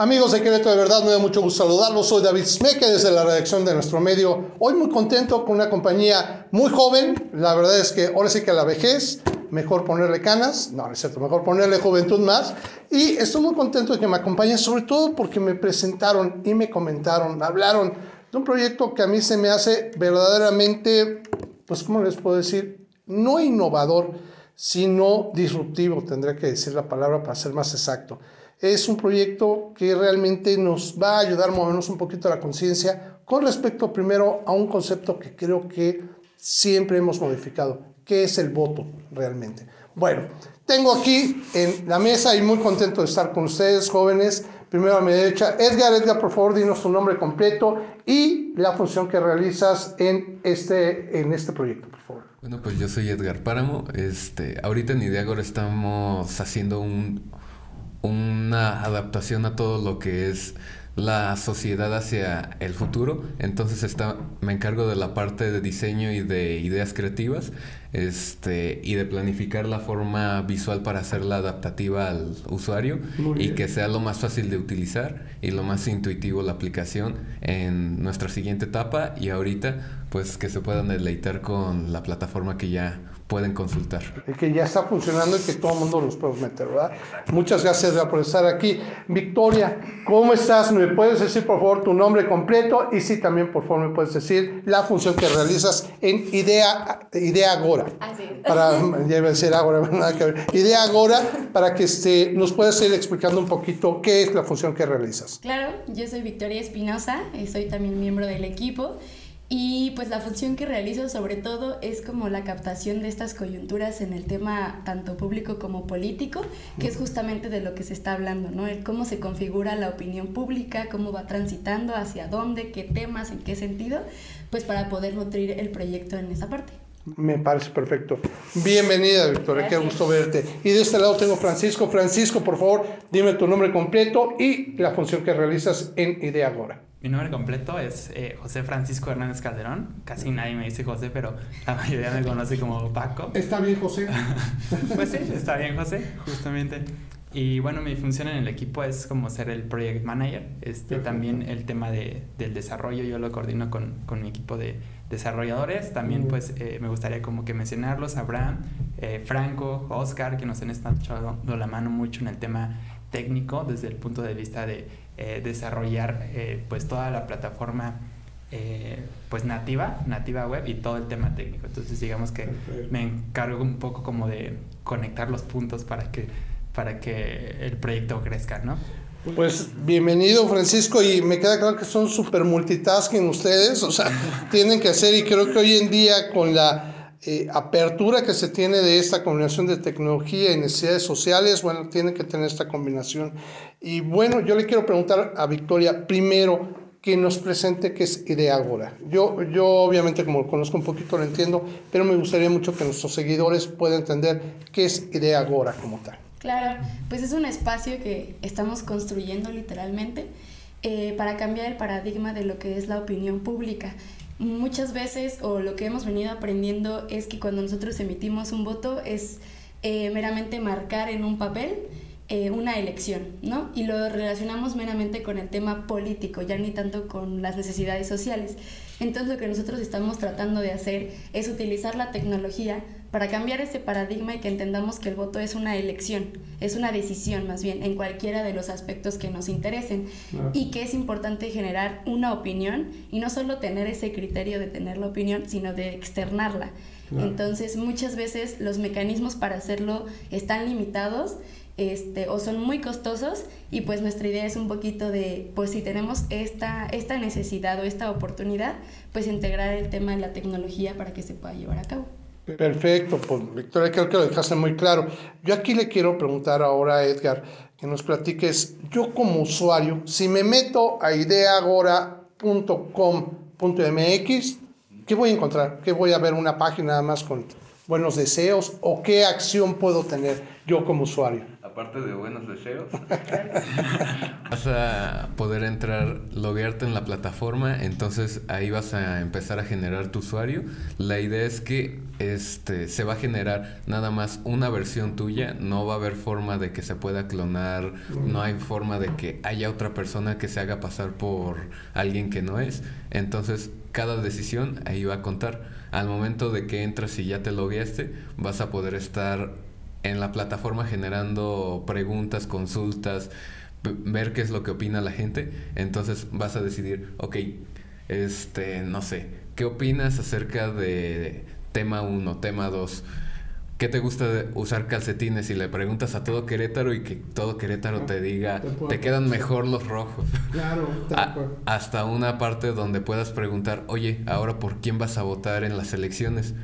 Amigos de Querétaro, de verdad me da mucho gusto saludarlos. Soy David Smeke desde la redacción de nuestro medio. Hoy muy contento con una compañía muy joven. La verdad es que ahora sí que la vejez, mejor ponerle canas. No, no es cierto, mejor ponerle juventud más. Y estoy muy contento de que me acompañen, sobre todo porque me presentaron y me comentaron, hablaron de un proyecto que a mí se me hace verdaderamente, pues, ¿cómo les puedo decir? No innovador, sino disruptivo, tendría que decir la palabra para ser más exacto es un proyecto que realmente nos va a ayudar a movernos un poquito la conciencia con respecto primero a un concepto que creo que siempre hemos modificado, que es el voto realmente. Bueno, tengo aquí en la mesa y muy contento de estar con ustedes, jóvenes. Primero a mi derecha, Edgar, Edgar, por favor, dinos tu nombre completo y la función que realizas en este, en este proyecto, por favor. Bueno, pues yo soy Edgar Páramo. Este, ahorita en Ideagor estamos haciendo un, una adaptación a todo lo que es la sociedad hacia el futuro. Entonces está, me encargo de la parte de diseño y de ideas creativas este, y de planificar la forma visual para hacerla adaptativa al usuario y que sea lo más fácil de utilizar y lo más intuitivo la aplicación en nuestra siguiente etapa y ahorita pues que se puedan deleitar con la plataforma que ya pueden consultar. Y que ya está funcionando y que todo el mundo los puede meter, ¿verdad? Muchas gracias por estar aquí. Victoria, ¿cómo estás? ¿Me puedes decir por favor tu nombre completo? Y sí, también por favor me puedes decir la función que realizas en Idea, Idea Agora. Así Para, ya iba a decir Agora, nada que ver. Idea Agora, para que este, nos puedas ir explicando un poquito qué es la función que realizas. Claro, yo soy Victoria Espinosa, soy también miembro del equipo. Y pues la función que realizo sobre todo es como la captación de estas coyunturas en el tema tanto público como político, que es justamente de lo que se está hablando, ¿no? El cómo se configura la opinión pública, cómo va transitando, hacia dónde, qué temas, en qué sentido, pues para poder nutrir el proyecto en esa parte. Me parece perfecto. Bienvenida, Victoria, qué gusto verte. Y de este lado tengo Francisco. Francisco, por favor, dime tu nombre completo y la función que realizas en Idea Agora. Mi nombre completo es eh, José Francisco Hernández Calderón. Casi nadie me dice José, pero la mayoría me conoce como Paco. ¿Está bien, José? pues sí, está bien, José, justamente. Y bueno, mi función en el equipo es como ser el project manager. Este, también el tema de, del desarrollo yo lo coordino con, con mi equipo de desarrolladores. También pues eh, me gustaría como que mencionarlos, Abraham, eh, Franco, Oscar, que nos han estado echando la mano mucho en el tema técnico desde el punto de vista de eh, desarrollar eh, pues toda la plataforma eh, pues nativa, nativa web y todo el tema técnico. Entonces digamos que me encargo un poco como de conectar los puntos para que, para que el proyecto crezca, ¿no? Pues bienvenido Francisco y me queda claro que son súper multitasking ustedes, o sea, tienen que hacer y creo que hoy en día con la eh, apertura que se tiene de esta combinación de tecnología y necesidades sociales, bueno, tiene que tener esta combinación. Y bueno, yo le quiero preguntar a Victoria primero que nos presente qué es Ideagora. Yo, yo obviamente como lo conozco un poquito lo entiendo, pero me gustaría mucho que nuestros seguidores puedan entender qué es Ideagora como tal. Claro, pues es un espacio que estamos construyendo literalmente eh, para cambiar el paradigma de lo que es la opinión pública muchas veces o lo que hemos venido aprendiendo es que cuando nosotros emitimos un voto es eh, meramente marcar en un papel eh, una elección, ¿no? Y lo relacionamos meramente con el tema político, ya ni tanto con las necesidades sociales. Entonces lo que nosotros estamos tratando de hacer es utilizar la tecnología para cambiar ese paradigma y que entendamos que el voto es una elección, es una decisión más bien en cualquiera de los aspectos que nos interesen y que es importante generar una opinión y no solo tener ese criterio de tener la opinión, sino de externarla. Entonces muchas veces los mecanismos para hacerlo están limitados este, o son muy costosos y pues nuestra idea es un poquito de, pues si tenemos esta, esta necesidad o esta oportunidad, pues integrar el tema de la tecnología para que se pueda llevar a cabo. Perfecto, pues Victoria, creo que lo dejaste muy claro. Yo aquí le quiero preguntar ahora a Edgar que nos platiques, yo como usuario, si me meto a ideagora.com.mx, ¿qué voy a encontrar? ¿Qué voy a ver una página más con buenos deseos o qué acción puedo tener yo como usuario? aparte de buenos deseos, vas a poder entrar, loguearte en la plataforma, entonces ahí vas a empezar a generar tu usuario. La idea es que este se va a generar nada más una versión tuya, no va a haber forma de que se pueda clonar, no hay forma de que haya otra persona que se haga pasar por alguien que no es. Entonces, cada decisión ahí va a contar. Al momento de que entras y ya te logueaste, vas a poder estar en la plataforma generando preguntas, consultas, ver qué es lo que opina la gente. Entonces vas a decidir, ok, este, no sé, ¿qué opinas acerca de tema 1, tema 2? ¿Qué te gusta de usar calcetines? Y le preguntas a todo Querétaro y que todo Querétaro te diga, te quedan mejor los rojos. Claro, hasta una parte donde puedas preguntar, oye, ahora por quién vas a votar en las elecciones.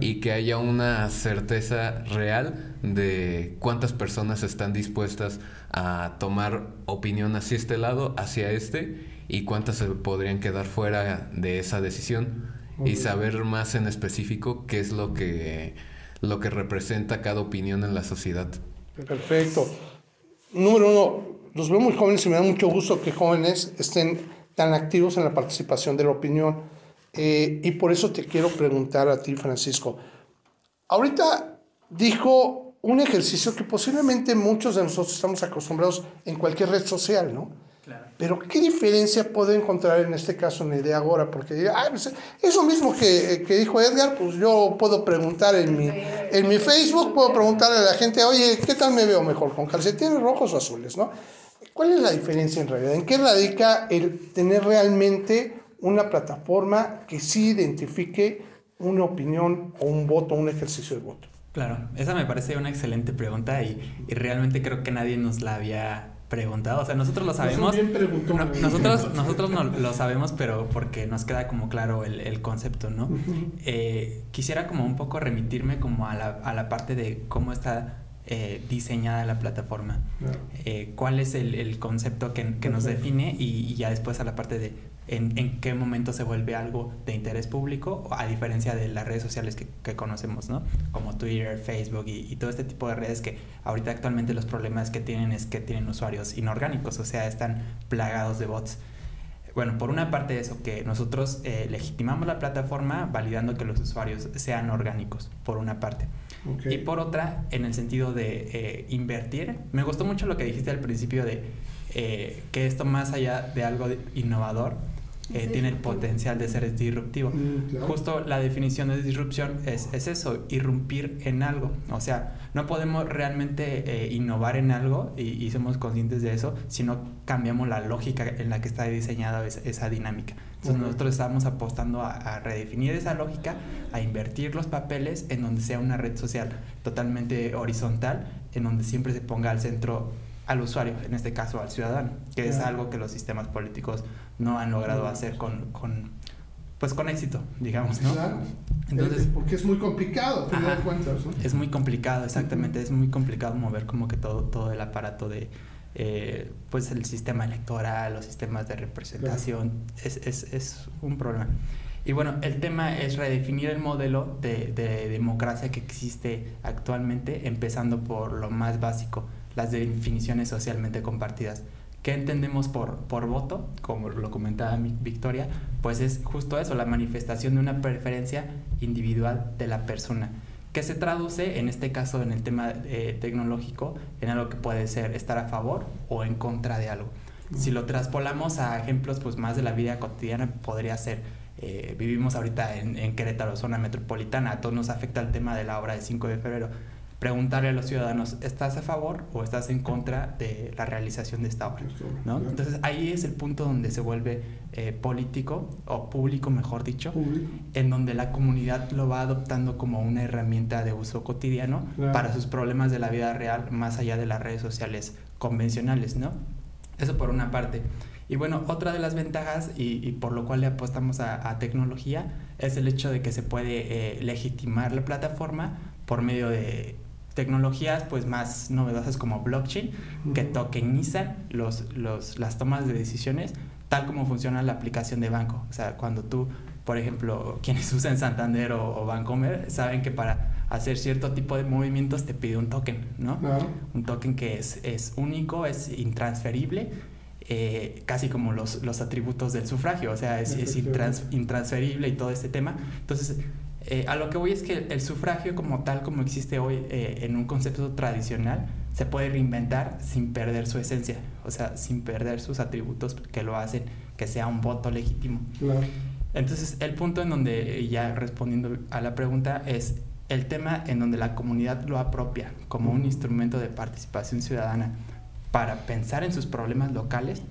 Y que haya una certeza real de cuántas personas están dispuestas a tomar opinión hacia este lado, hacia este, y cuántas se podrían quedar fuera de esa decisión. y saber más en específico qué es lo que lo que representa cada opinión en la sociedad. Perfecto. Número uno, los veo muy jóvenes y me da mucho gusto que jóvenes estén tan activos en la participación de la opinión. Eh, y por eso te quiero preguntar a ti, Francisco. Ahorita dijo un ejercicio que posiblemente muchos de nosotros estamos acostumbrados en cualquier red social, ¿no? Pero ¿qué diferencia puedo encontrar en este caso en el de Agora? Porque ah, eso mismo que, que, dijo Edgar, pues yo puedo preguntar en mi, en mi Facebook, puedo preguntarle a la gente, oye, ¿qué tal me veo mejor? ¿Con calcetines rojos o azules? ¿no? ¿Cuál es la diferencia en realidad? ¿En qué radica el tener realmente una plataforma que sí identifique una opinión o un voto, un ejercicio de voto? Claro, esa me parece una excelente pregunta y, y realmente creo que nadie nos la había preguntado. O sea, nosotros lo sabemos. nosotros nosotros no lo sabemos, pero porque nos queda como claro el, concepto, ¿no? Eh, quisiera como un poco remitirme como a la, a la parte de cómo está eh, diseñada la plataforma. Eh, cuál es el, concepto que, nos define y, ya después a la parte de en, qué momento se vuelve algo de interés público, a diferencia de las redes sociales que, conocemos, ¿no? Como Twitter, Facebook y, todo este tipo de redes que ahorita actualmente los problemas que tienen es que tienen usuarios inorgánicos, o sea, están plagados de bots. Bueno, por una parte eso, que nosotros eh, legitimamos la plataforma validando que los usuarios sean orgánicos, por una parte. Y por otra, en el sentido de eh, invertir, me gustó mucho lo que dijiste al principio de eh, que esto más allá de algo innovador, eh, tiene el potencial de ser disruptivo. Mm, Justo la definición de disrupción es, es, eso, irrumpir en algo. O sea, no podemos realmente eh, innovar en algo y, somos conscientes de eso si no cambiamos la lógica en la que está diseñada esa, dinámica. Entonces nosotros estamos apostando a, a, redefinir esa lógica, a invertir los papeles en donde sea una red social totalmente horizontal, en donde siempre se ponga al centro al usuario, en este caso al ciudadano, que es algo que los sistemas políticos no han logrado hacer con, con pues con éxito, digamos, ¿no? Claro. Entonces, porque es muy complicado, cuentas, ¿no? Es muy complicado, exactamente, es muy complicado mover como que todo, todo el aparato de, eh, pues el sistema electoral, los sistemas de representación, es, es, es, un problema. Y bueno, el tema es redefinir el modelo de, de democracia que existe actualmente, empezando por lo más básico, las definiciones socialmente compartidas. ¿Qué entendemos por, por voto? Como lo comentaba Victoria, pues es justo eso, la manifestación de una preferencia individual de la persona, que se traduce en este caso en el tema eh, tecnológico en algo que puede ser estar a favor o en contra de algo. Si lo traspolamos a ejemplos pues más de la vida cotidiana, podría ser, eh, vivimos ahorita en, en Querétaro, zona metropolitana, a todos nos afecta el tema de la obra del 5 de febrero preguntarle a los ciudadanos, ¿estás a favor o estás en contra de la realización de esta obra? ¿no? Entonces ahí es el punto donde se vuelve eh, político, o público mejor dicho, en donde la comunidad lo va adoptando como una herramienta de uso cotidiano para sus problemas de la vida real, más allá de las redes sociales convencionales, ¿no? Eso por una parte. Y bueno, otra de las ventajas y, por lo cual le apostamos a, tecnología es el hecho de que se puede eh, legitimar la plataforma por medio de tecnologías pues más novedosas como blockchain que tokenizan los, los, las tomas de decisiones tal como funciona la aplicación de banco. O sea, cuando tú, por ejemplo, quienes usan Santander o, o Bancomer saben que para hacer cierto tipo de movimientos te pide un token, ¿no? Un token que es, es único, es intransferible, eh, casi como los, los, atributos del sufragio, o sea, es, es intransferible y todo este tema. Entonces, eh, a lo que voy es que el sufragio como tal, como existe hoy eh, en un concepto tradicional, se puede reinventar sin perder su esencia, o sea, sin perder sus atributos que lo hacen que sea un voto legítimo. Entonces, el punto en donde, ya respondiendo a la pregunta, es el tema en donde la comunidad lo apropia como un instrumento de participación ciudadana para pensar en sus problemas locales,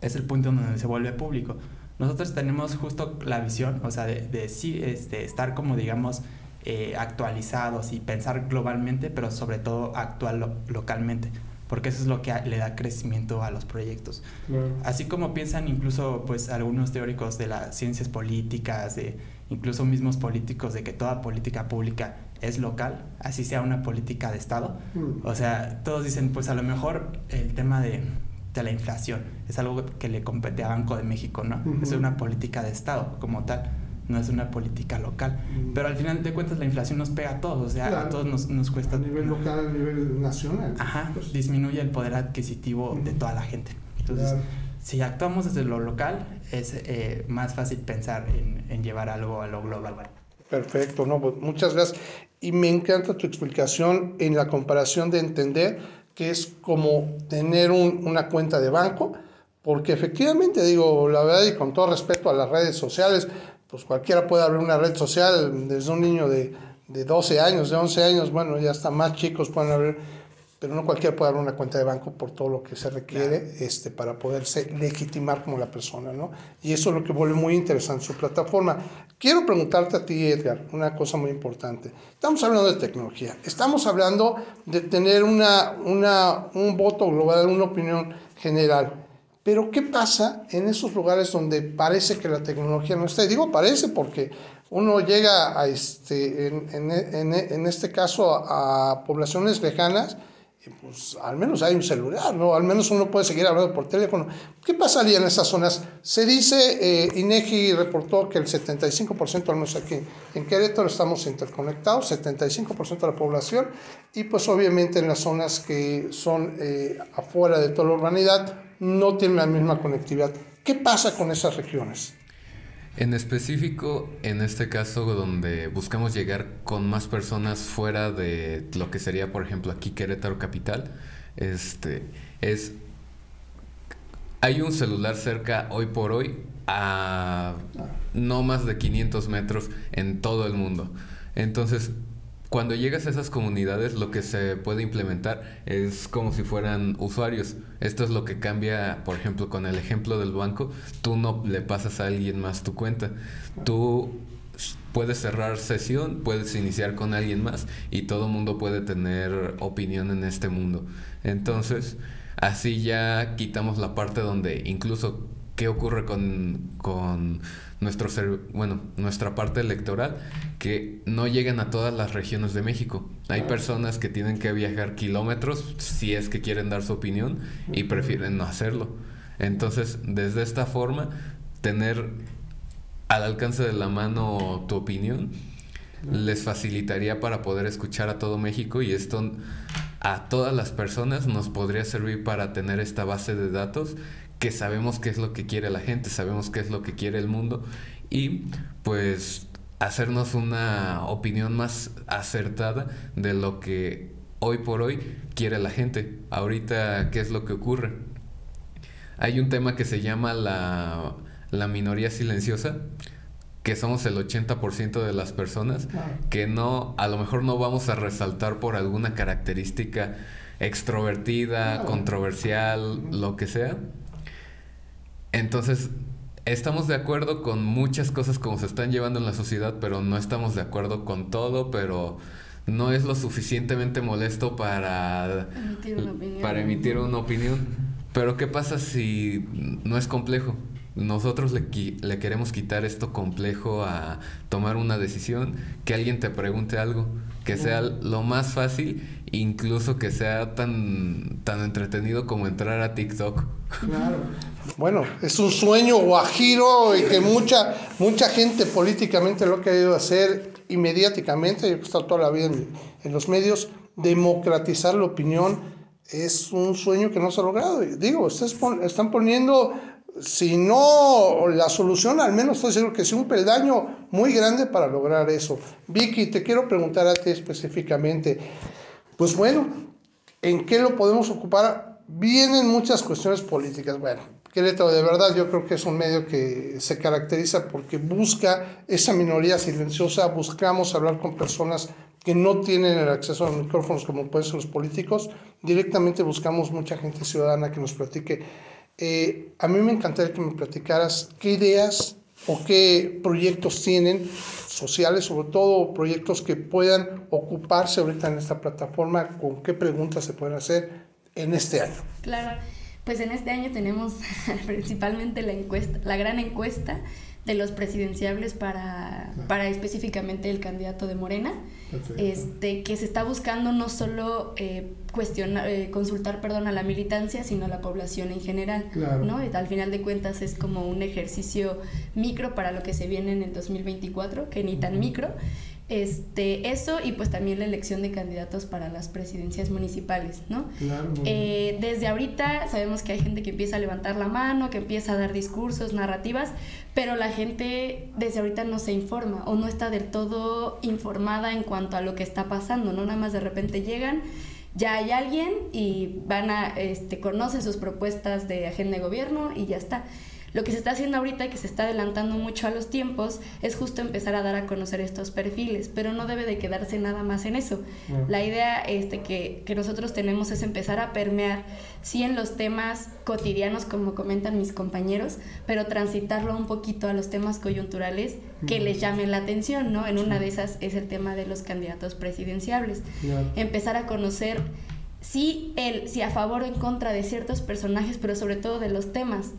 es el punto en donde se vuelve público. Nosotros tenemos justo la visión, o sea, de, de sí, este, estar como, digamos, eh, actualizados y pensar globalmente, pero sobre todo actuar localmente, porque eso es lo que le da crecimiento a los proyectos. Así como piensan incluso pues algunos teóricos de las ciencias políticas, de incluso mismos políticos de que toda política pública es local, así sea una política de Estado. Mm. O sea, todos dicen, pues a lo mejor el tema de, de la inflación es algo que le compete a Banco de México, ¿no? Es una política de Estado como tal, no es una política local. Mm. Pero al final de cuentas la inflación nos pega a todos, o sea, a todos nos, nos, cuesta... A nivel local, a nivel nacional. Ajá, pues. disminuye el poder adquisitivo de toda la gente. Entonces si actuamos desde lo local, es eh, más fácil pensar en, llevar algo a lo global. Perfecto, no, pues, muchas gracias. Y me encanta tu explicación en la comparación de entender es como tener una cuenta de banco, porque efectivamente, digo, la verdad y con todo respeto a las redes sociales, pues cualquiera puede abrir una red social, desde un niño de, de 12 años, de 11 años, bueno, ya hasta más chicos pueden abrir pero no cualquiera puede abrir una cuenta de banco por todo lo que se requiere este, para poderse legitimar como la persona, ¿no? Y eso es lo que vuelve muy interesante su plataforma. Quiero preguntarte a ti, Edgar, una cosa muy importante. Estamos hablando de tecnología, estamos hablando de tener una, una, un voto global, una opinión general. Pero ¿qué pasa en esos lugares donde parece que la tecnología no está? Y digo parece porque uno llega a este, en, en, en este caso a poblaciones lejanas pues al menos hay un celular, ¿no? Al menos uno puede seguir hablando por teléfono. ¿Qué pasaría en esas zonas? Se dice, eh, INEGI reportó que el 75%, al menos aquí en Querétaro, estamos interconectados, 75% de la población, y pues obviamente en las zonas que son eh, afuera de toda la urbanidad no tienen la misma conectividad. ¿Qué pasa con esas regiones? En específico, en este caso donde buscamos llegar con más personas fuera de lo que sería, por ejemplo, aquí Querétaro Capital, este, es hay un celular cerca hoy por hoy a no más de 500 metros en todo el mundo. Entonces, cuando llegas a esas comunidades, lo que se puede implementar es como si fueran usuarios. Esto es lo que cambia, por ejemplo, con el ejemplo del banco. Tú no le pasas a alguien más tu cuenta. Tú puedes cerrar sesión, puedes iniciar con alguien más y todo mundo puede tener opinión en este mundo. Entonces, así ya quitamos la parte donde incluso qué ocurre con, con nuestro bueno, nuestra parte electoral, que no llegan a todas las regiones de México. Hay personas que tienen que viajar kilómetros si es que quieren dar su opinión y prefieren no hacerlo. Entonces, desde esta forma, tener al alcance de la mano tu opinión les facilitaría para poder escuchar a todo México y esto a todas las personas nos podría servir para tener esta base de datos que sabemos qué es lo que quiere la gente, sabemos qué es lo que quiere el mundo y pues hacernos una opinión más acertada de lo que hoy por hoy quiere la gente. Ahorita, ¿qué es lo que ocurre? Hay un tema que se llama la, la minoría silenciosa, que somos el 80% de las personas, que no, a lo mejor no vamos a resaltar por alguna característica extrovertida, controversial, lo que sea, entonces, estamos de acuerdo con muchas cosas como se están llevando en la sociedad, pero no estamos de acuerdo con todo, pero no es lo suficientemente molesto para emitir una opinión. Para emitir una opinión. Pero ¿qué pasa si no es complejo? Nosotros le, le, queremos quitar esto complejo a tomar una decisión, que alguien te pregunte algo, que sea lo más fácil, incluso que sea tan, tan entretenido como entrar a TikTok. Claro. Bueno, es un sueño guajiro y que mucha, mucha gente políticamente lo ha querido hacer y mediáticamente, he estado toda la vida en, los medios, democratizar la opinión es un sueño que no se ha logrado. Digo, ustedes están poniendo, si no la solución, al menos estoy seguro que es un peldaño muy grande para lograr eso. Vicky, te quiero preguntar a ti específicamente, pues bueno, ¿en qué lo podemos ocupar? Vienen muchas cuestiones políticas. Bueno, Querétaro de verdad yo creo que es un medio que se caracteriza porque busca esa minoría silenciosa, buscamos hablar con personas que no tienen el acceso a los micrófonos como pueden ser los políticos, directamente buscamos mucha gente ciudadana que nos platique. Eh, a mí me encantaría que me platicaras qué ideas o qué proyectos tienen sociales, sobre todo proyectos que puedan ocuparse ahorita en esta plataforma, con qué preguntas se pueden hacer en este año. Claro, pues en este año tenemos principalmente la encuesta, la gran encuesta de los presidenciables para, para específicamente el candidato de Morena, este, que se está buscando no solo eh, cuestionar, eh, consultar perdón, a la militancia, sino a la población en general. ¿no? al final de cuentas es como un ejercicio micro para lo que se viene en el 2024, que ni tan micro. Este, eso y pues también la elección de candidatos para las presidencias municipales, ¿no? Eh, desde ahorita sabemos que hay gente que empieza a levantar la mano, que empieza a dar discursos, narrativas, pero la gente desde ahorita no se informa o no está del todo informada en cuanto a lo que está pasando, ¿no? Nada más de repente llegan ya hay alguien y van a, este, conocen sus propuestas de agenda de gobierno y ya está. Lo que se está haciendo ahorita y que se está adelantando mucho a los tiempos es justo empezar a dar a conocer estos perfiles, pero no debe de quedarse nada más en eso. La idea este, que, que, nosotros tenemos es empezar a permear, sí en los temas cotidianos, como comentan mis compañeros, pero transitarlo un poquito a los temas coyunturales que les llamen la atención, ¿no? En una de esas es el tema de los candidatos presidenciables. Empezar a conocer sí, el, sí a favor o en contra de ciertos personajes, pero sobre todo de los temas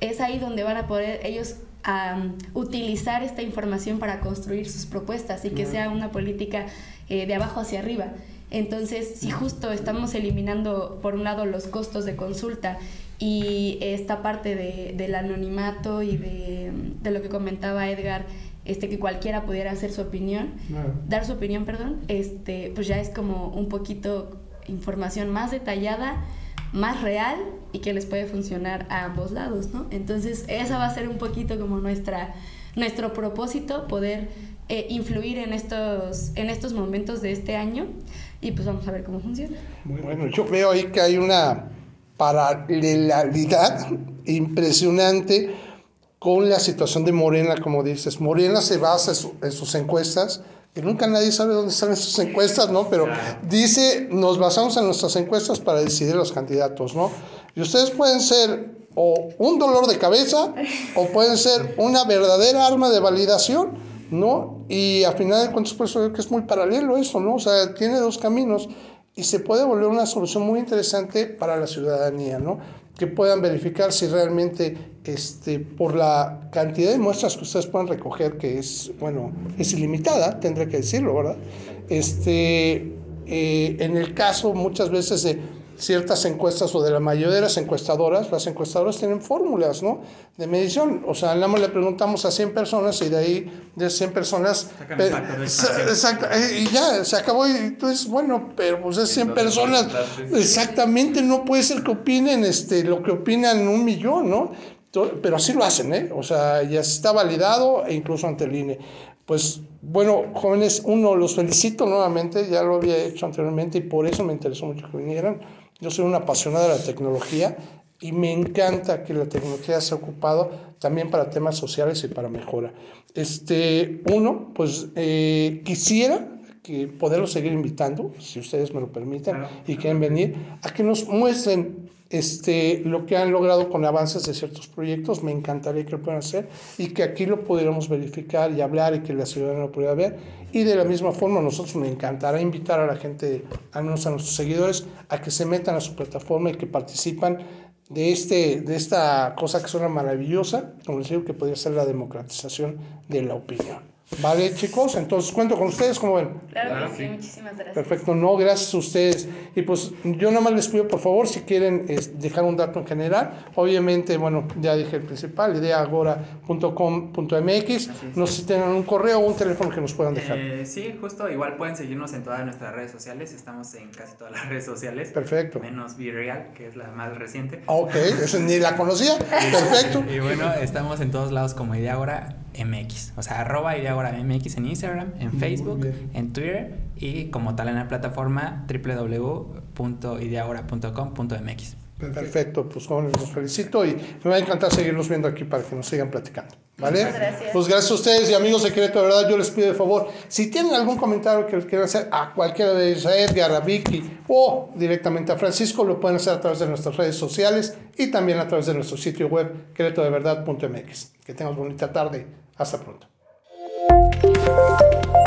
es ahí donde van a poder ellos utilizar esta información para construir sus propuestas y que sea una política eh, de abajo hacia arriba. Entonces, si justo estamos eliminando, por un lado, los costos de consulta y esta parte de, del anonimato y de, de, lo que comentaba Edgar, este, que cualquiera pudiera hacer su opinión, dar su opinión, perdón, este, pues ya es como un poquito información más detallada más real y que les puede funcionar a ambos lados, ¿no? Entonces, esa va a ser un poquito como nuestra, nuestro propósito, poder eh, influir en estos, en estos momentos de este año y pues vamos a ver cómo funciona. Bueno, yo veo ahí que hay una paralelidad impresionante con la situación de Morena, como dices. Morena se basa en sus encuestas que nunca nadie sabe dónde están esas encuestas, ¿no? Pero dice, nos basamos en nuestras encuestas para decidir los candidatos, ¿no? Y ustedes pueden ser o un dolor de cabeza o pueden ser una verdadera arma de validación, ¿no? Y al final de cuentas, por eso que es muy paralelo eso, ¿no? O sea, tiene dos caminos y se puede volver una solución muy interesante para la ciudadanía, ¿no? Que puedan verificar si realmente este, por la cantidad de muestras que ustedes puedan recoger, que es, bueno, es ilimitada, tendré que decirlo, ¿verdad? Este, eh, en el caso muchas veces de ciertas encuestas o de la mayoría de las encuestadoras, las encuestadoras tienen fórmulas, ¿no? De medición. O sea, le preguntamos a 100 personas y de ahí, de 100 personas... Exacto, eh, y ya, se acabó y dices, bueno, pero pues es 100 personas, exactamente, no puede ser que opinen este, lo que opinan un millón, ¿no? pero así lo hacen, ¿eh? O sea, ya está validado e incluso ante el INE. Pues bueno, jóvenes, uno, los felicito nuevamente, ya lo había hecho anteriormente y por eso me interesó mucho que vinieran. Yo soy una apasionada de la tecnología y me encanta que la tecnología se ha ocupado también para temas sociales y para mejora. Este, uno, pues eh, quisiera que poderlos seguir invitando, si ustedes me lo permiten y quieren venir, a que nos muestren este, lo que han logrado con avances de ciertos proyectos, me encantaría que lo puedan hacer y que aquí lo pudiéramos verificar y hablar y que la ciudadanía lo pudiera ver. Y de la misma forma, nosotros me encantará invitar a la gente, a nuestros seguidores, a que se metan a su plataforma y que participan de, este, de esta cosa que suena maravillosa, como les digo, que podría ser la democratización de la opinión. Vale, chicos, entonces cuento con ustedes, como ven? Claro, que sí, muchísimas gracias. Perfecto, no, gracias a ustedes. Y pues yo nada más les pido, por favor, si quieren dejar un dato en general, obviamente, bueno, ya dije el principal, ideagora.com.mx, no sé si tengan un correo o un teléfono que nos puedan dejar. Eh, sí, justo, igual pueden seguirnos en todas nuestras redes sociales, estamos en casi todas las redes sociales. Perfecto. Menos Real, que es la más reciente. Ok, eso ni la conocía. Perfecto. Y bueno, estamos en todos lados como Ideagora MX, o sea, arroba Ideagora MX en Instagram, en Facebook, en Twitter y como tal en la plataforma www.ideagora.com.mx. Perfecto, pues jóvenes, los felicito y me va a encantar seguirlos viendo aquí para que nos sigan platicando. ¿Vale? gracias. Pues gracias a ustedes y amigos de Querétaro, de verdad yo les pido de favor, si tienen algún comentario que quieran hacer a cualquiera de ellos, a Edgar, a Vicky o directamente a Francisco, lo pueden hacer a través de nuestras redes sociales y también a través de nuestro sitio web queretodeverdad.mx. Que tengan bonita tarde. Hasta pronto. Música